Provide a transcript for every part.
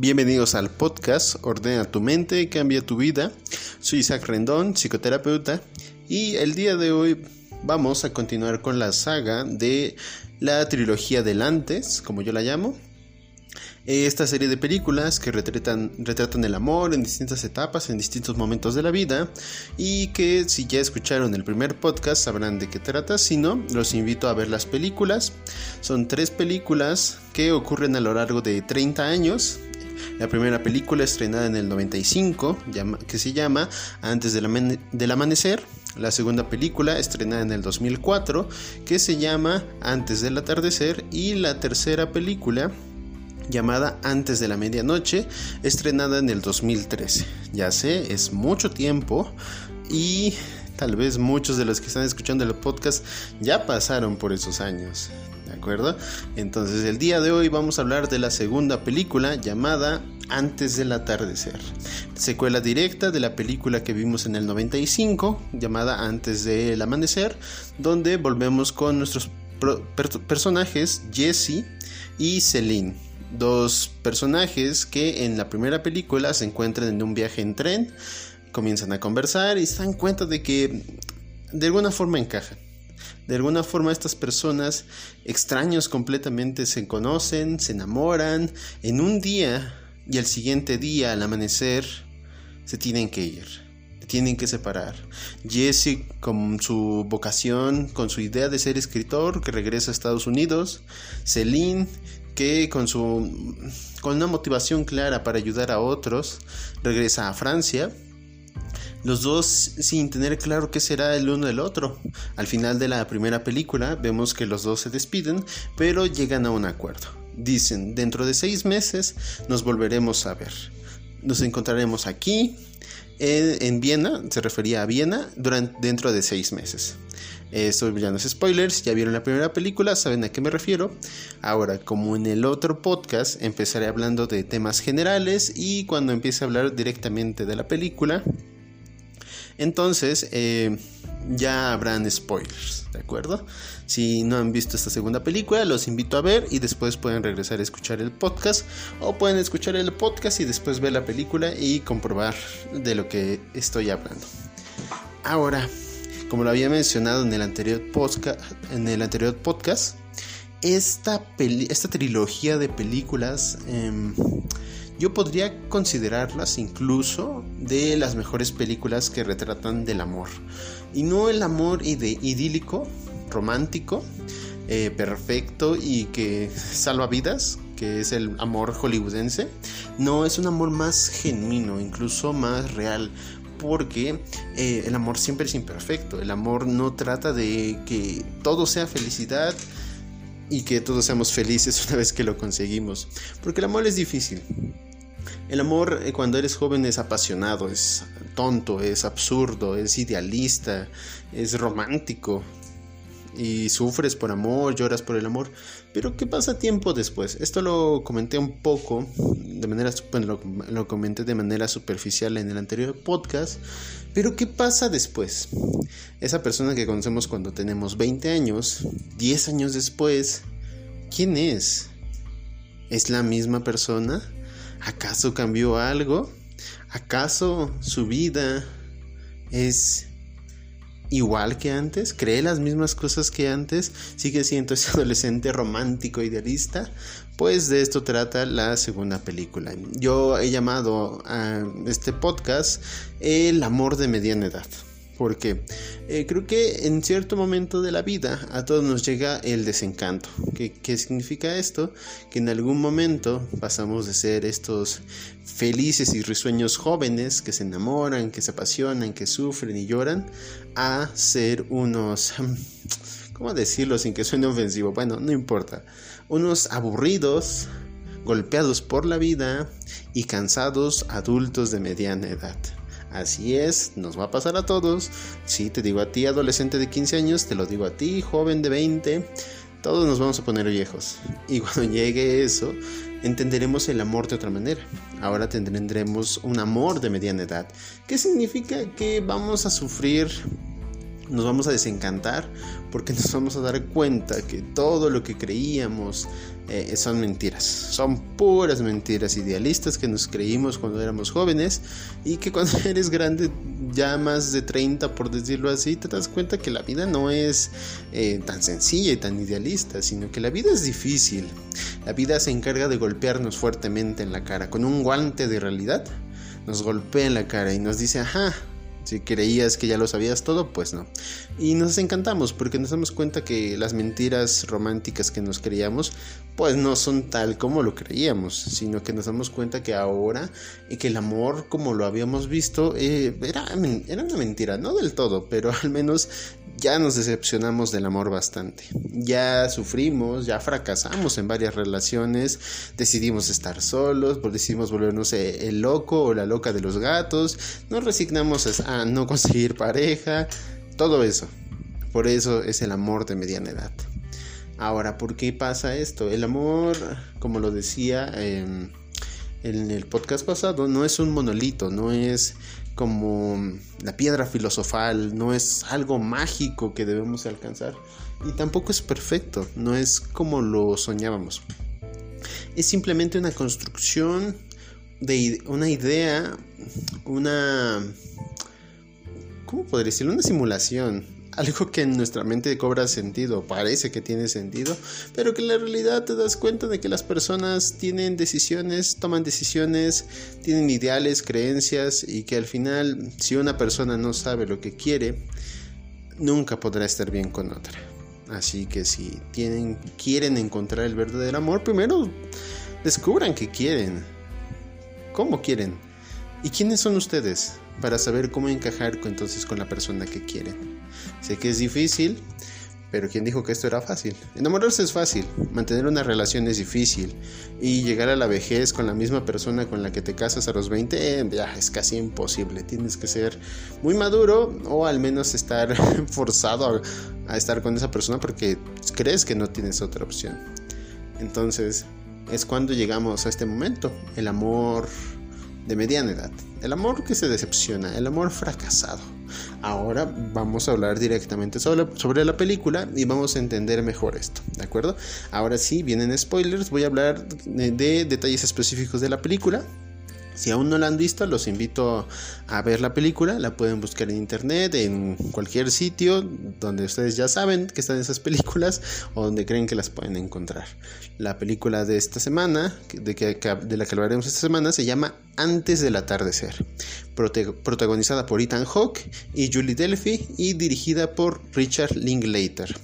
Bienvenidos al podcast Ordena tu mente, cambia tu vida. Soy Isaac Rendón, psicoterapeuta, y el día de hoy vamos a continuar con la saga de la trilogía del antes, como yo la llamo. Esta serie de películas que retratan, retratan el amor en distintas etapas, en distintos momentos de la vida y que si ya escucharon el primer podcast sabrán de qué trata, si no, los invito a ver las películas. Son tres películas que ocurren a lo largo de 30 años la primera película estrenada en el 95, que se llama Antes del, Amanecer. La segunda película estrenada en el 2004, que se llama Antes del Atardecer. Y la tercera película llamada Antes de la Medianoche, estrenada en el 2013. Ya sé, es mucho tiempo y tal vez muchos de los que están escuchando el podcast ya pasaron por esos años. ¿De acuerdo? Entonces el día de hoy vamos a hablar de la segunda película llamada Antes del atardecer. Secuela directa de la película que vimos en el 95 llamada Antes del amanecer, donde volvemos con nuestros personajes Jesse y Celine dos personajes que en la primera película se encuentran en un viaje en tren, comienzan a conversar y se dan cuenta de que de alguna forma encajan. De alguna forma estas personas extraños completamente se conocen, se enamoran en un día y el siguiente día al amanecer se tienen que ir, tienen que separar. Jesse con su vocación, con su idea de ser escritor que regresa a Estados Unidos, Celine que con su con una motivación clara para ayudar a otros regresa a Francia los dos sin tener claro qué será el uno del otro. Al final de la primera película vemos que los dos se despiden, pero llegan a un acuerdo. Dicen, dentro de seis meses nos volveremos a ver. Nos encontraremos aquí, en, Viena, se refería a Viena, durante, dentro de seis meses. Esto ya no es spoilers, ya vieron la primera película, saben a qué me refiero. Ahora, como en el otro podcast, empezaré hablando de temas generales y cuando empiece a hablar directamente de la película, entonces eh, ya habrán spoilers, ¿de acuerdo? Si no han visto esta segunda película, los invito a ver y después pueden regresar a escuchar el podcast o pueden escuchar el podcast y después ver la película y comprobar de lo que estoy hablando. Ahora, como lo había mencionado en el anterior podcast, en el anterior podcast esta, esta trilogía de películas em, yo podría considerarlas incluso de las mejores películas que retratan del amor. Y no el amor idílico, romántico, eh, perfecto y que salva vidas, que es el amor hollywoodense. No, es un amor más genuino, incluso más real, porque eh, el amor siempre es imperfecto. El amor no trata de que todo sea felicidad y que todos seamos felices una vez que lo conseguimos. Porque el amor es difícil. El amor eh, cuando eres joven es apasionado, es tonto, es absurdo, es idealista, es romántico, y sufres por amor, lloras por el amor. Pero ¿qué pasa tiempo después? Esto lo comenté un poco, de manera, bueno, lo, comenté de manera superficial en el anterior podcast. Pero ¿qué pasa después? Esa persona que conocemos cuando tenemos 20 años, 10 años después, ¿quién es? ¿Es la misma persona? ¿Acaso cambió algo? ¿Acaso su vida es igual que antes, cree las mismas cosas que antes, sigue siendo ese adolescente romántico idealista, pues de esto trata la segunda película. Yo he llamado a este podcast El amor de mediana edad. Porque eh, creo que en cierto momento de la vida a todos nos llega el desencanto. ¿Qué, ¿Qué, significa esto? Que en algún momento pasamos de ser estos felices y risueños jóvenes que se enamoran, que se apasionan, que sufren y lloran, a ser unos... ¿Cómo decirlo sin que suene ofensivo? Bueno, no importa. Unos aburridos, golpeados por la vida y cansados adultos de mediana edad. Así es, nos va a pasar a todos. Si te digo a ti, adolescente de 15 años, te lo digo a ti, joven de 20. Todos nos vamos a poner viejos. Y cuando llegue eso, entenderemos el amor de otra manera. Ahora tendremos un amor de mediana edad. ¿Qué significa que vamos a sufrir nos vamos a desencantar porque nos vamos a dar cuenta que todo lo que creíamos eh, son mentiras, son puras mentiras idealistas que nos creímos cuando éramos jóvenes y que cuando eres grande, ya más de 30 por decirlo así, te das cuenta que la vida no es eh, tan sencilla y tan idealista, sino que la vida es difícil. La vida se encarga de golpearnos fuertemente en la cara con un guante de realidad. Nos golpea en la cara y nos dice, ajá, si creías que ya lo sabías todo, pues no. Y nos encantamos porque nos damos cuenta que las mentiras románticas que nos creíamos, pues no son tal como lo creíamos, sino que nos damos cuenta que ahora y que el amor como lo habíamos visto eh, era, era una mentira, no del todo, pero al menos ya nos decepcionamos del amor bastante. Ya sufrimos, ya fracasamos en varias relaciones, decidimos estar solos, decidimos volvernos eh, el loco o la loca de los gatos, nos resignamos a no conseguir pareja, todo eso. Por eso es el amor de mediana edad. Ahora, ¿por qué pasa esto? El amor, como lo decía em, en el podcast pasado, no es un monolito, no es como la piedra filosofal, no es algo mágico que debemos alcanzar y tampoco es perfecto, no es como lo soñábamos. Es simplemente una construcción de una idea, una... ¿Cómo podría decirlo? Una simulación algo que en nuestra mente cobra sentido, parece que tiene sentido, pero que en la realidad te das cuenta de que las personas tienen decisiones, toman decisiones, tienen ideales, creencias y que al final si una persona no sabe lo que quiere, nunca podrá estar bien con otra. Así que si tienen, quieren encontrar el verdadero amor, primero descubran que quieren. ¿Cómo quieren? ¿Y quiénes son ustedes para saber cómo encajar entonces con la persona que quieren? Sé que es difícil, pero ¿quién dijo que esto era fácil? Enamorarse es fácil, mantener una relación es difícil y llegar a la vejez con la misma persona con la que te casas a los 20 eh, es casi imposible. Tienes que ser muy maduro o al menos estar forzado a estar con esa persona porque crees que no tienes otra opción. Entonces es cuando llegamos a este momento, el amor de mediana edad. El amor que se decepciona, el amor fracasado. Ahora vamos a hablar directamente sobre, sobre, la película y vamos a entender mejor esto, ¿de acuerdo? Ahora sí, vienen spoilers, voy a hablar de detalles específicos de la película si aún no la han visto, los invito a ver la película. La pueden buscar en internet, en cualquier sitio donde ustedes ya saben que están esas películas o donde creen que las pueden encontrar. La película de esta semana, de, la que hablaremos esta semana, se llama Antes del atardecer, protagonizada por Ethan Hawke y Julie Delphi y dirigida por Richard Linklater.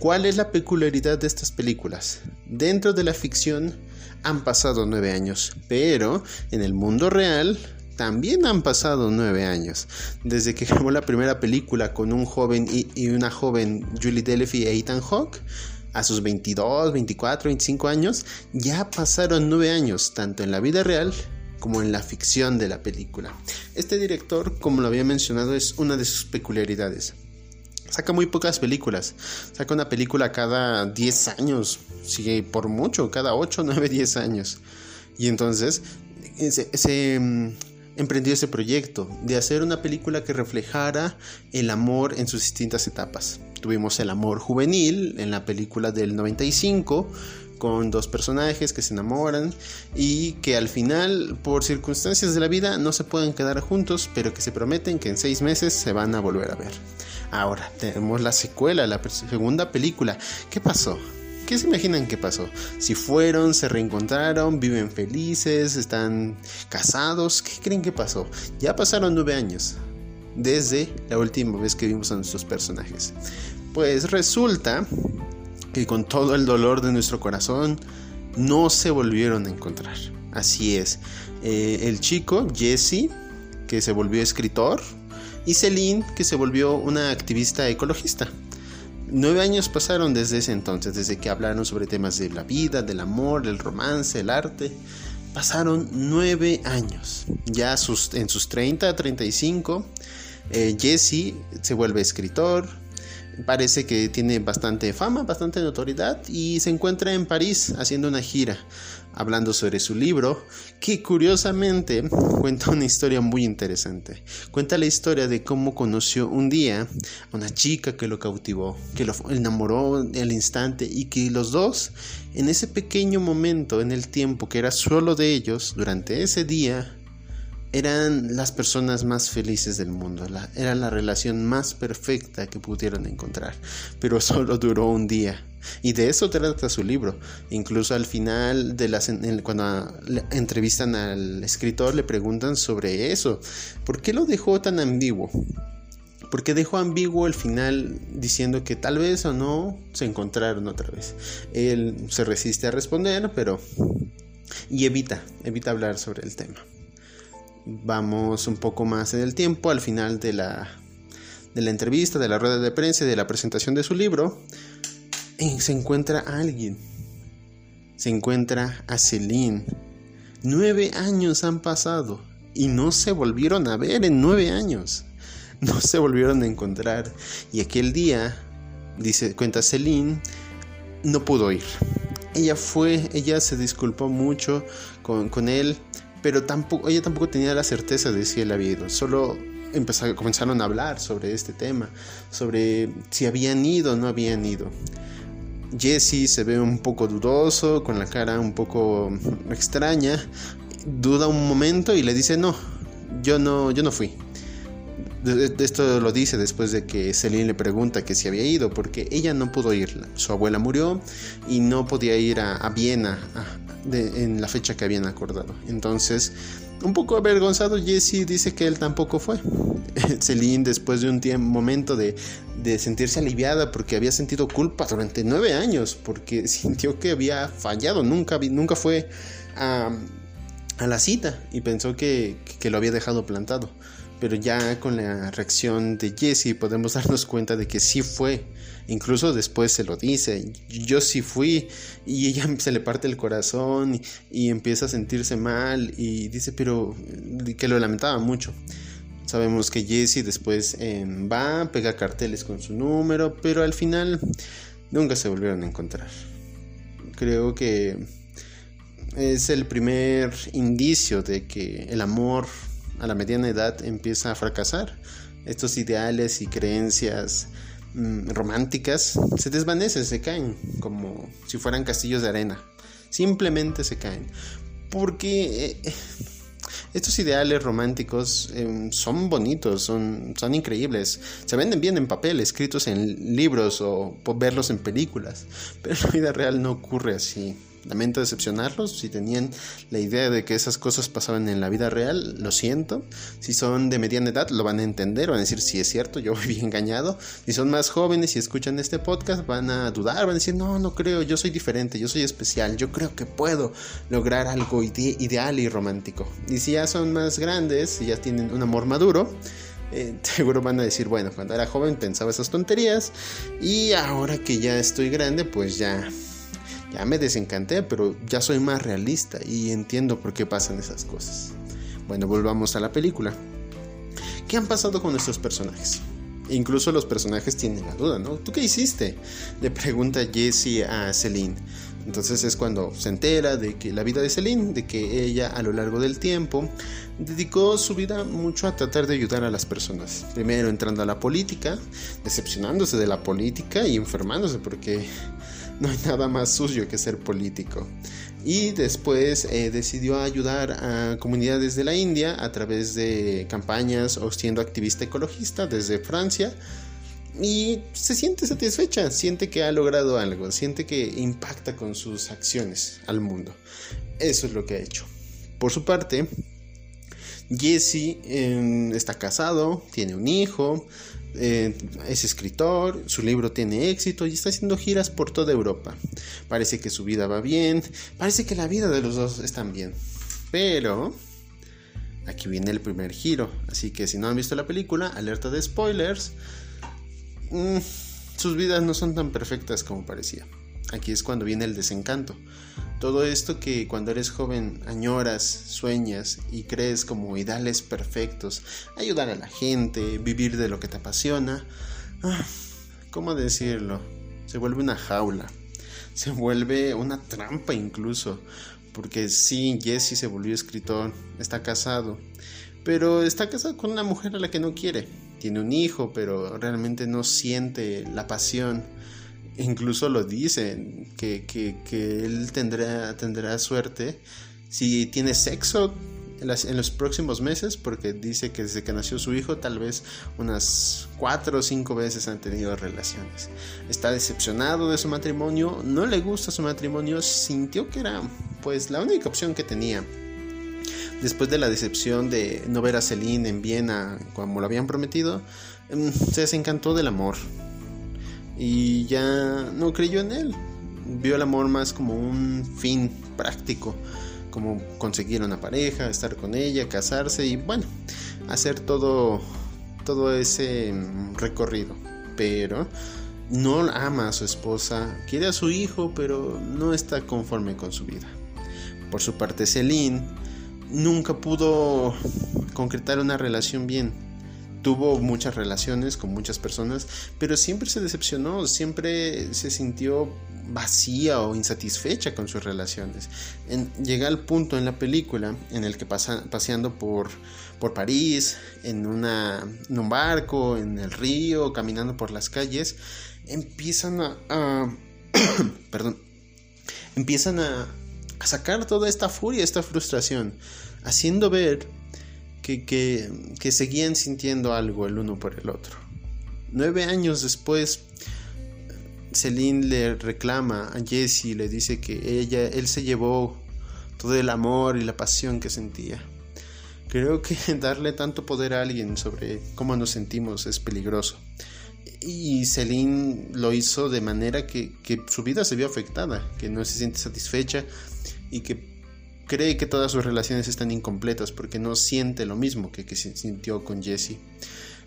¿Cuál es la peculiaridad de estas películas? Dentro de la ficción, han pasado nueve años, pero en el mundo real también han pasado nueve años. Desde que grabó la primera película con un joven y, una joven Julie Delphi e Ethan Hawke, a sus 22, 24, 25 años, ya pasaron nueve años, tanto en la vida real como en la ficción de la película. Este director, como lo había mencionado, es una de sus peculiaridades saca muy pocas películas. Saca una película cada 10 años, sigue por mucho, cada 8, 9, 10 años. Y entonces se, mm, emprendió ese proyecto de hacer una película que reflejara el amor en sus distintas etapas. Tuvimos el amor juvenil en la película del 95 con dos personajes que se enamoran y que al final por circunstancias de la vida no se pueden quedar juntos pero que se prometen que en seis meses se van a volver a ver. Ahora tenemos la secuela, la segunda película. ¿Qué pasó? ¿Qué se imaginan que pasó? Si fueron, se reencontraron, viven felices, están casados, ¿qué creen que pasó? Ya pasaron nueve años desde la última vez que vimos a nuestros personajes. Pues resulta que con todo el dolor de nuestro corazón no se volvieron a encontrar. Así es. Eh, el chico, Jesse, que se volvió escritor, y Celine, que se volvió una activista ecologista. Nueve años pasaron desde ese entonces, desde que hablaron sobre temas de la vida, del amor, del romance, el arte. Pasaron nueve años. Ya sus, en sus 30, 35, eh, Jesse se vuelve escritor. Parece que tiene bastante fama, bastante notoriedad y se encuentra en París haciendo una gira hablando sobre su libro, que curiosamente cuenta una historia muy interesante. Cuenta la historia de cómo conoció un día a una chica que lo cautivó, que lo enamoró al instante y que los dos, en ese pequeño momento en el tiempo que era solo de ellos, durante ese día, eran las personas más felices del mundo, era la relación más perfecta que pudieron encontrar, pero solo duró un día. Y de eso trata su libro. Incluso al final, de las, cuando entrevistan al escritor, le preguntan sobre eso. ¿Por qué lo dejó tan ambiguo? ¿Por qué dejó ambiguo el final diciendo que tal vez o no se encontraron otra vez. Él se resiste a responder, pero... Y evita, evita hablar sobre el tema. Vamos un poco más en el tiempo, al final de la, de la entrevista, de la rueda de prensa y de la presentación de su libro, se encuentra alguien. Se encuentra a Celine. Nueve años han pasado y no se volvieron a ver en nueve años. No se volvieron a encontrar. Y aquel día, dice, cuenta Celine, no pudo ir. Ella fue, ella se disculpó mucho con, con él pero ella tampoco tenía la certeza de si él había ido. Solo empezaron, comenzaron a hablar sobre este tema, sobre si habían ido o no habían ido. Jesse se ve un poco dudoso, con la cara un poco extraña, duda un momento y le dice no, yo no, yo no fui. Esto lo dice después de que Celine le pregunta que si había ido, porque ella no pudo ir. Su abuela murió y no podía ir a, Viena en la fecha que habían acordado. Entonces, un poco avergonzado, Jesse dice que él tampoco fue. Celine, después de un tiempo, momento de, sentirse aliviada porque había sentido culpa durante nueve años, porque sintió que había fallado, nunca, nunca fue a, la cita y pensó que lo había dejado plantado pero ya con la reacción de Jesse podemos darnos cuenta de que sí fue. Incluso después se lo dice, yo sí fui y ella se le parte el corazón y, empieza a sentirse mal y dice, pero que lo lamentaba mucho. Sabemos que Jesse después em, va, pega carteles con su número, pero al final nunca se volvieron a encontrar. Creo que es el primer indicio de que el amor a la mediana edad empieza a fracasar. Estos ideales y creencias mm, románticas se desvanecen, se caen como si fueran castillos de arena. Simplemente se caen. Porque eh, estos ideales románticos em, son bonitos, son, son increíbles. Se venden bien en papel, escritos en libros o verlos en películas. Pero en la vida real no ocurre así. Lamento decepcionarlos. Si tenían la idea de que esas cosas pasaban en la vida real, lo siento. Si son de mediana edad, lo van a entender, van a decir, si es cierto, yo viví engañado. Si son más jóvenes y escuchan este podcast, van a dudar, van a decir, no, no creo, yo soy diferente, yo soy especial, yo creo que puedo lograr algo ideal y romántico. Y si ya son más grandes, y ya tienen un amor maduro, eh, seguro van a decir, bueno, cuando era joven pensaba esas tonterías y ahora que ya estoy grande, pues ya ya me desencanté, pero ya soy más realista y entiendo por qué pasan esas cosas. Bueno, volvamos a la película. ¿Qué han pasado con nuestros personajes? Incluso los personajes tienen la duda, ¿no? ¿Tú qué hiciste? Le pregunta Jessie a Celine. Entonces es cuando se entera de que la vida de Celine, de que ella a lo largo del tiempo dedicó su vida mucho a tratar de ayudar a las personas. Primero entrando a la política, decepcionándose de la política y enfermándose porque no hay nada más sucio que ser político. Y después eh, decidió ayudar a comunidades de la India a través de campañas o siendo activista ecologista desde Francia. Y se siente satisfecha, siente que ha logrado algo, siente que impacta con sus acciones al mundo. Eso es lo que ha hecho. Por su parte, Jesse em, está casado, tiene un hijo, eh, es escritor, su libro tiene éxito y está haciendo giras por toda Europa. Parece que su vida va bien, parece que la vida de los dos está bien. Pero aquí viene el primer giro, así que si no han visto la película, alerta de spoilers, mm, sus vidas no son tan perfectas como parecía. Aquí es cuando viene el desencanto. Todo esto que cuando eres joven añoras, sueñas y crees como ideales perfectos, ayudar a la gente, vivir de lo que te apasiona, ah, ¿cómo decirlo? Se vuelve una jaula, se vuelve una trampa incluso, porque sí, Jesse se volvió escritor, está casado, pero está casado con una mujer a la que no quiere. Tiene un hijo, pero realmente no siente la pasión. Incluso lo dice, que, que él tendrá, tendrá suerte si tiene sexo en, los próximos meses, porque dice que desde que nació su hijo, tal vez unas cuatro o cinco veces han tenido relaciones. Está decepcionado de su matrimonio, no le gusta su matrimonio, sintió que era pues la única opción que tenía. Después de la decepción de no ver a Celine en Viena como lo habían prometido, em, se desencantó del amor y ya no creyó en él. Vio el amor más como un fin práctico como conseguir una pareja, estar con ella, casarse y bueno, hacer todo, todo ese recorrido. Pero no ama a su esposa, quiere a su hijo, pero no está conforme con su vida. Por su parte, Celine nunca pudo concretar una relación bien tuvo muchas relaciones con muchas personas, pero siempre se decepcionó, siempre se sintió vacía o insatisfecha con sus relaciones. llega al punto en la película en el que pasa, paseando por, por París, en, en un barco, en el río, caminando por las calles, empiezan a... perdón. Empiezan a sacar toda esta furia, esta frustración, haciendo ver que, seguían sintiendo algo el uno por el otro. Nueve años después, Celine le reclama a Jesse y le dice que ella, él se llevó todo el amor y la pasión que sentía. Creo que darle tanto poder a alguien sobre cómo nos sentimos es peligroso. Y Celine lo hizo de manera que, que su vida se vio afectada, que no se siente satisfecha y que cree que todas sus relaciones están incompletas porque no siente lo mismo que, sintió con Jesse.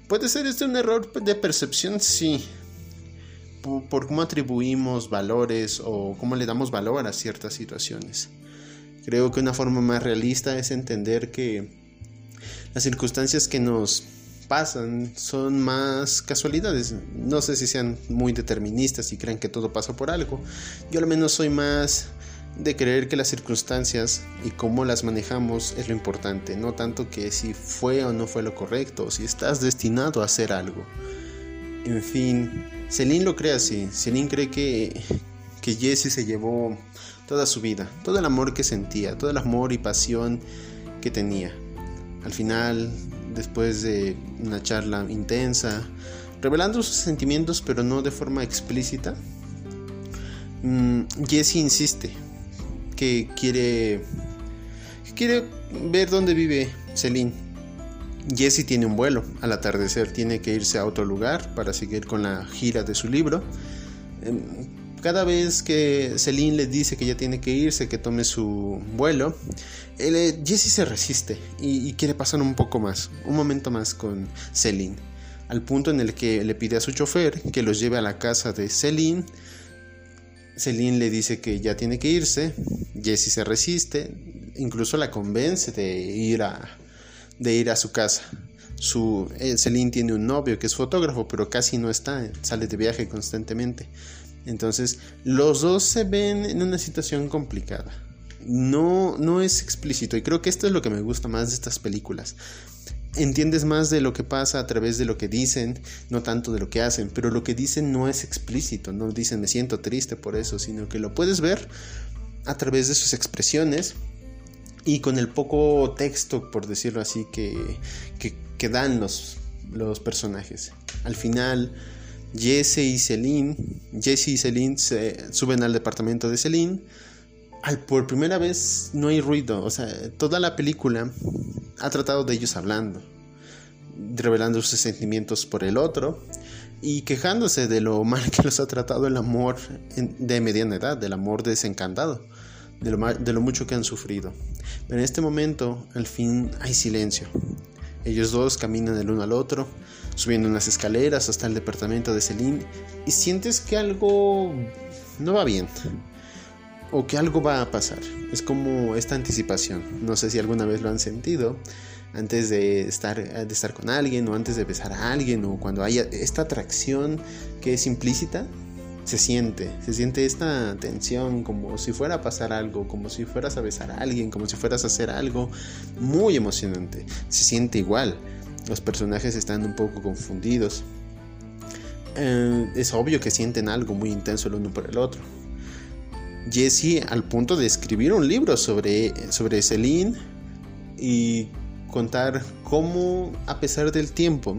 ¿Puede ser este un error de percepción? Sí. Por, cómo atribuimos valores o cómo le damos valor a ciertas situaciones. Creo que una forma más realista es entender que las circunstancias que nos pasan son más casualidades. No sé si sean muy deterministas y creen que todo pasa por algo. Yo al menos soy más de creer que las circunstancias y cómo las manejamos es lo importante, no tanto que si fue o no fue lo correcto, si estás destinado a hacer algo. En fin, Celine lo cree así. Celine cree que, que Jesse se llevó toda su vida, todo el amor que sentía, todo el amor y pasión que tenía. Al final, después de una charla intensa, revelando sus sentimientos pero no de forma explícita, mm, Jesse insiste, que quiere, quiere ver dónde vive Celine. Jesse tiene un vuelo al atardecer, tiene que irse a otro lugar para seguir con la gira de su libro. Em, cada vez que Celine le dice que ya tiene que irse, que tome su vuelo, eh, Jesse se resiste y, y, quiere pasar un poco más, un momento más con Celine, al punto en el que le pide a su chofer que los lleve a la casa de Celine Celine le dice que ya tiene que irse, Jessie se resiste, incluso la convence de ir a, de ir a su casa. Su, eh, Celine tiene un novio que es fotógrafo, pero casi no está, sale de viaje constantemente. Entonces, los dos se ven en una situación complicada. No, no es explícito y creo que esto es lo que me gusta más de estas películas entiendes más de lo que pasa a través de lo que dicen, no tanto de lo que hacen, pero lo que dicen no es explícito, no dicen me siento triste por eso, sino que lo puedes ver a través de sus expresiones y con el poco texto, por decirlo así, que, que, dan los, los personajes. Al final, Jesse y Celine, Jesse y Celine se suben al departamento de Celine. Por primera vez no hay ruido, o sea, toda la película ha tratado de ellos hablando, revelando sus sentimientos por el otro y quejándose de lo mal que los ha tratado el amor de mediana edad, del amor desencantado, de lo, de mucho que han sufrido. Pero en este momento, al fin, hay silencio. Ellos dos caminan el uno al otro, subiendo unas escaleras hasta el departamento de Celine y sientes que algo no va bien o que algo va a pasar. Es como esta anticipación. No sé si alguna vez lo han sentido, antes de estar, de estar con alguien o antes de besar a alguien o cuando haya esta atracción que es implícita, se siente, se siente esta tensión como si fuera a pasar algo, como si fueras a besar a alguien, como si fueras a hacer algo muy emocionante. Se siente igual. Los personajes están un poco confundidos. Eh, es obvio que sienten algo muy intenso el uno por el otro. Jesse al punto de escribir un libro sobre, sobre Celine y contar cómo a pesar del tiempo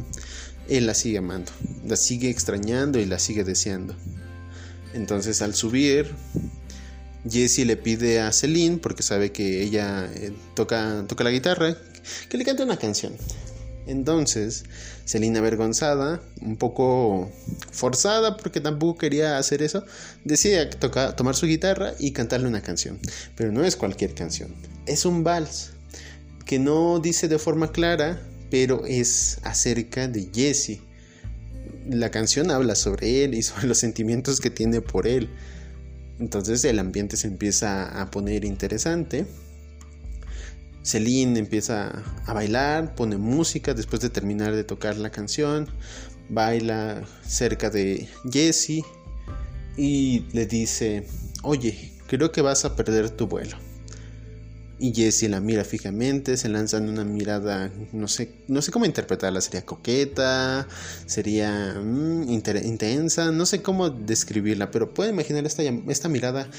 él la sigue amando, la sigue extrañando y la sigue deseando. Entonces al subir, Jesse le pide a Celine, porque sabe que ella eh, toca, toca la guitarra, que le cante una canción. Entonces, Celine avergonzada, un poco forzada porque tampoco quería hacer eso, decide tomar su guitarra y cantarle una canción. Pero no es cualquier canción, es un vals que no dice de forma clara, pero es acerca de Jesse la canción habla sobre él y sobre los sentimientos que tiene por él. Entonces el ambiente se empieza a poner interesante. Celine empieza a bailar, pone música después de terminar de tocar la canción, baila cerca de Jesse y le dice, oye, creo que vas a perder tu vuelo. Y Jessie la mira fijamente, se lanza en una mirada, no sé, no sé cómo interpretarla, sería coqueta, sería mm, intensa, no sé cómo describirla, pero puede imaginar esta mirada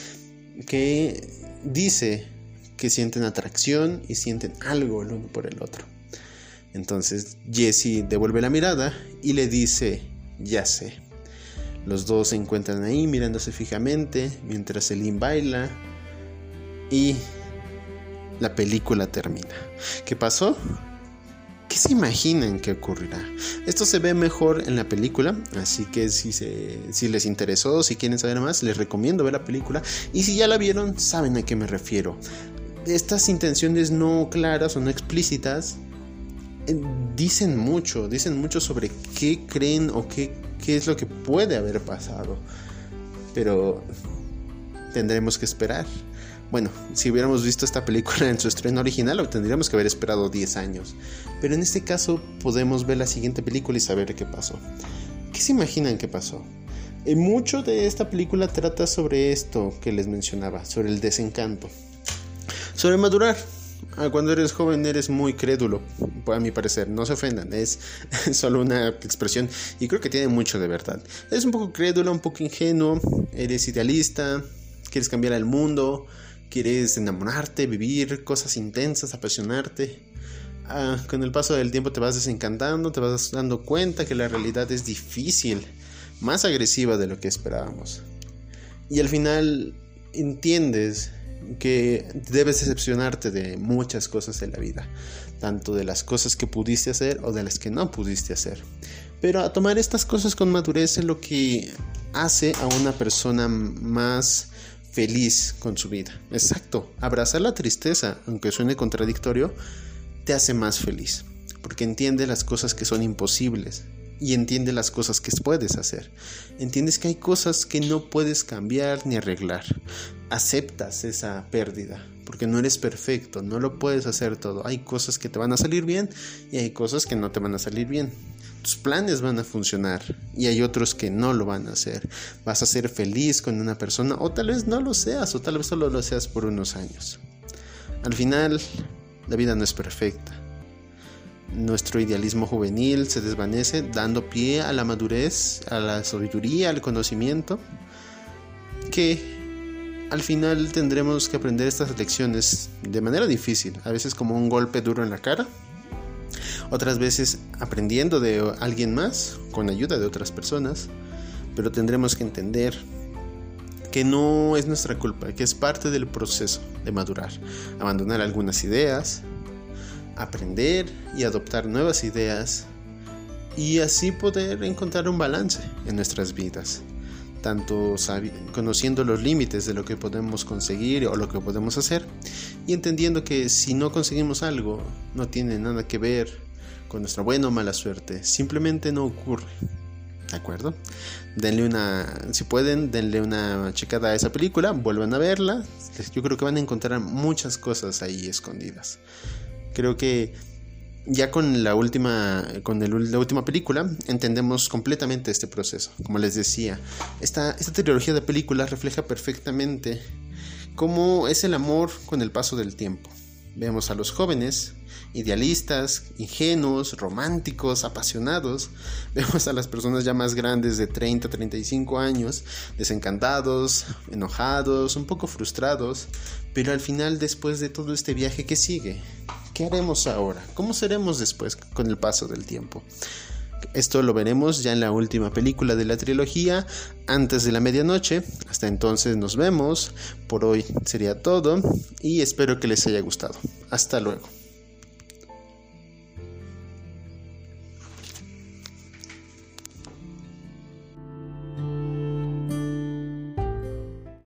que dice que sienten atracción y sienten algo el uno por el otro. Entonces Jessie devuelve la mirada y le dice, ya sé. Los dos se encuentran ahí mirándose fijamente mientras Celine baila y la película termina. ¿Qué pasó? ¿Qué se imaginan que ocurrirá? Esto se ve mejor en la película, así que si, si les interesó, si quieren saber más, les recomiendo ver la película. Y si ya la vieron, saben a qué me refiero. Estas intenciones no claras o no explícitas eh, dicen mucho, dicen mucho sobre qué creen o qué, qué es lo que puede haber pasado. Pero tendremos que esperar. Bueno, si hubiéramos visto esta película en su estreno original, tendríamos que haber esperado 10 años. Pero en este caso podemos ver la siguiente película y saber qué pasó. ¿Qué se imaginan que pasó? Eh, mucho de esta película trata sobre esto que les mencionaba, sobre el desencanto. Sobre madurar. Ah, cuando eres joven eres muy crédulo, a mi parecer. No se ofendan, es solo una expresión y creo que tiene mucho de verdad. Eres un poco crédulo, un poco ingenuo, eres idealista, quieres cambiar el mundo, quieres enamorarte, vivir cosas intensas, apasionarte. Ah, con el paso del tiempo te vas desencantando, te vas dando cuenta que la realidad es difícil, más agresiva de lo que esperábamos. Y al final entiendes que debes decepcionarte de muchas cosas en la vida, tanto de las cosas que pudiste hacer o de las que no pudiste hacer. Pero a tomar estas cosas con madurez es lo que hace a una persona más feliz con su vida. Exacto, abrazar la tristeza, aunque suene contradictorio, te hace más feliz, porque entiende las cosas que son imposibles y entiende las cosas que puedes hacer. Entiendes que hay cosas que no puedes cambiar ni arreglar. Aceptas esa pérdida, porque no eres perfecto, no lo puedes hacer todo. Hay cosas que te van a salir bien y hay cosas que no te van a salir bien tus planes van a funcionar y hay otros que no lo van a hacer. Vas a ser feliz con una persona o tal vez no lo seas o tal vez solo lo seas por unos años. Al final, la vida no es perfecta. Nuestro idealismo juvenil se desvanece dando pie a la madurez, a la sabiduría, al conocimiento, que al final tendremos que aprender estas lecciones de manera difícil, a veces como un golpe duro en la cara, otras veces aprendiendo de alguien más, con ayuda de otras personas, pero tendremos que entender que no es nuestra culpa, que es parte del proceso de madurar, abandonar algunas ideas, aprender y adoptar nuevas ideas y así poder encontrar un balance en nuestras vidas, tanto conociendo los límites de lo que podemos conseguir o lo que podemos hacer y entendiendo que si no conseguimos algo no tiene nada que ver con nuestra buena o mala suerte. Simplemente no ocurre. ¿De acuerdo? Denle una, si pueden, denle una checada a esa película, vuelvan a verla. Yo creo que van a encontrar muchas cosas ahí escondidas. Creo que ya con la última, con la última película, entendemos completamente este proceso. Como les decía, esta, esta trilogía de películas refleja perfectamente cómo es el amor con el paso del tiempo. Vemos a los jóvenes, idealistas, ingenuos, románticos, apasionados. Vemos a las personas ya más grandes de 30, 35 años, desencantados, enojados, un poco frustrados. Pero al final, después de todo este viaje, ¿qué sigue? ¿Qué haremos ahora? ¿Cómo seremos después con el paso del tiempo? Esto lo veremos ya en la última película de la trilogía, antes de la medianoche. Hasta entonces nos vemos. Por hoy sería todo y espero que les haya gustado. Hasta luego.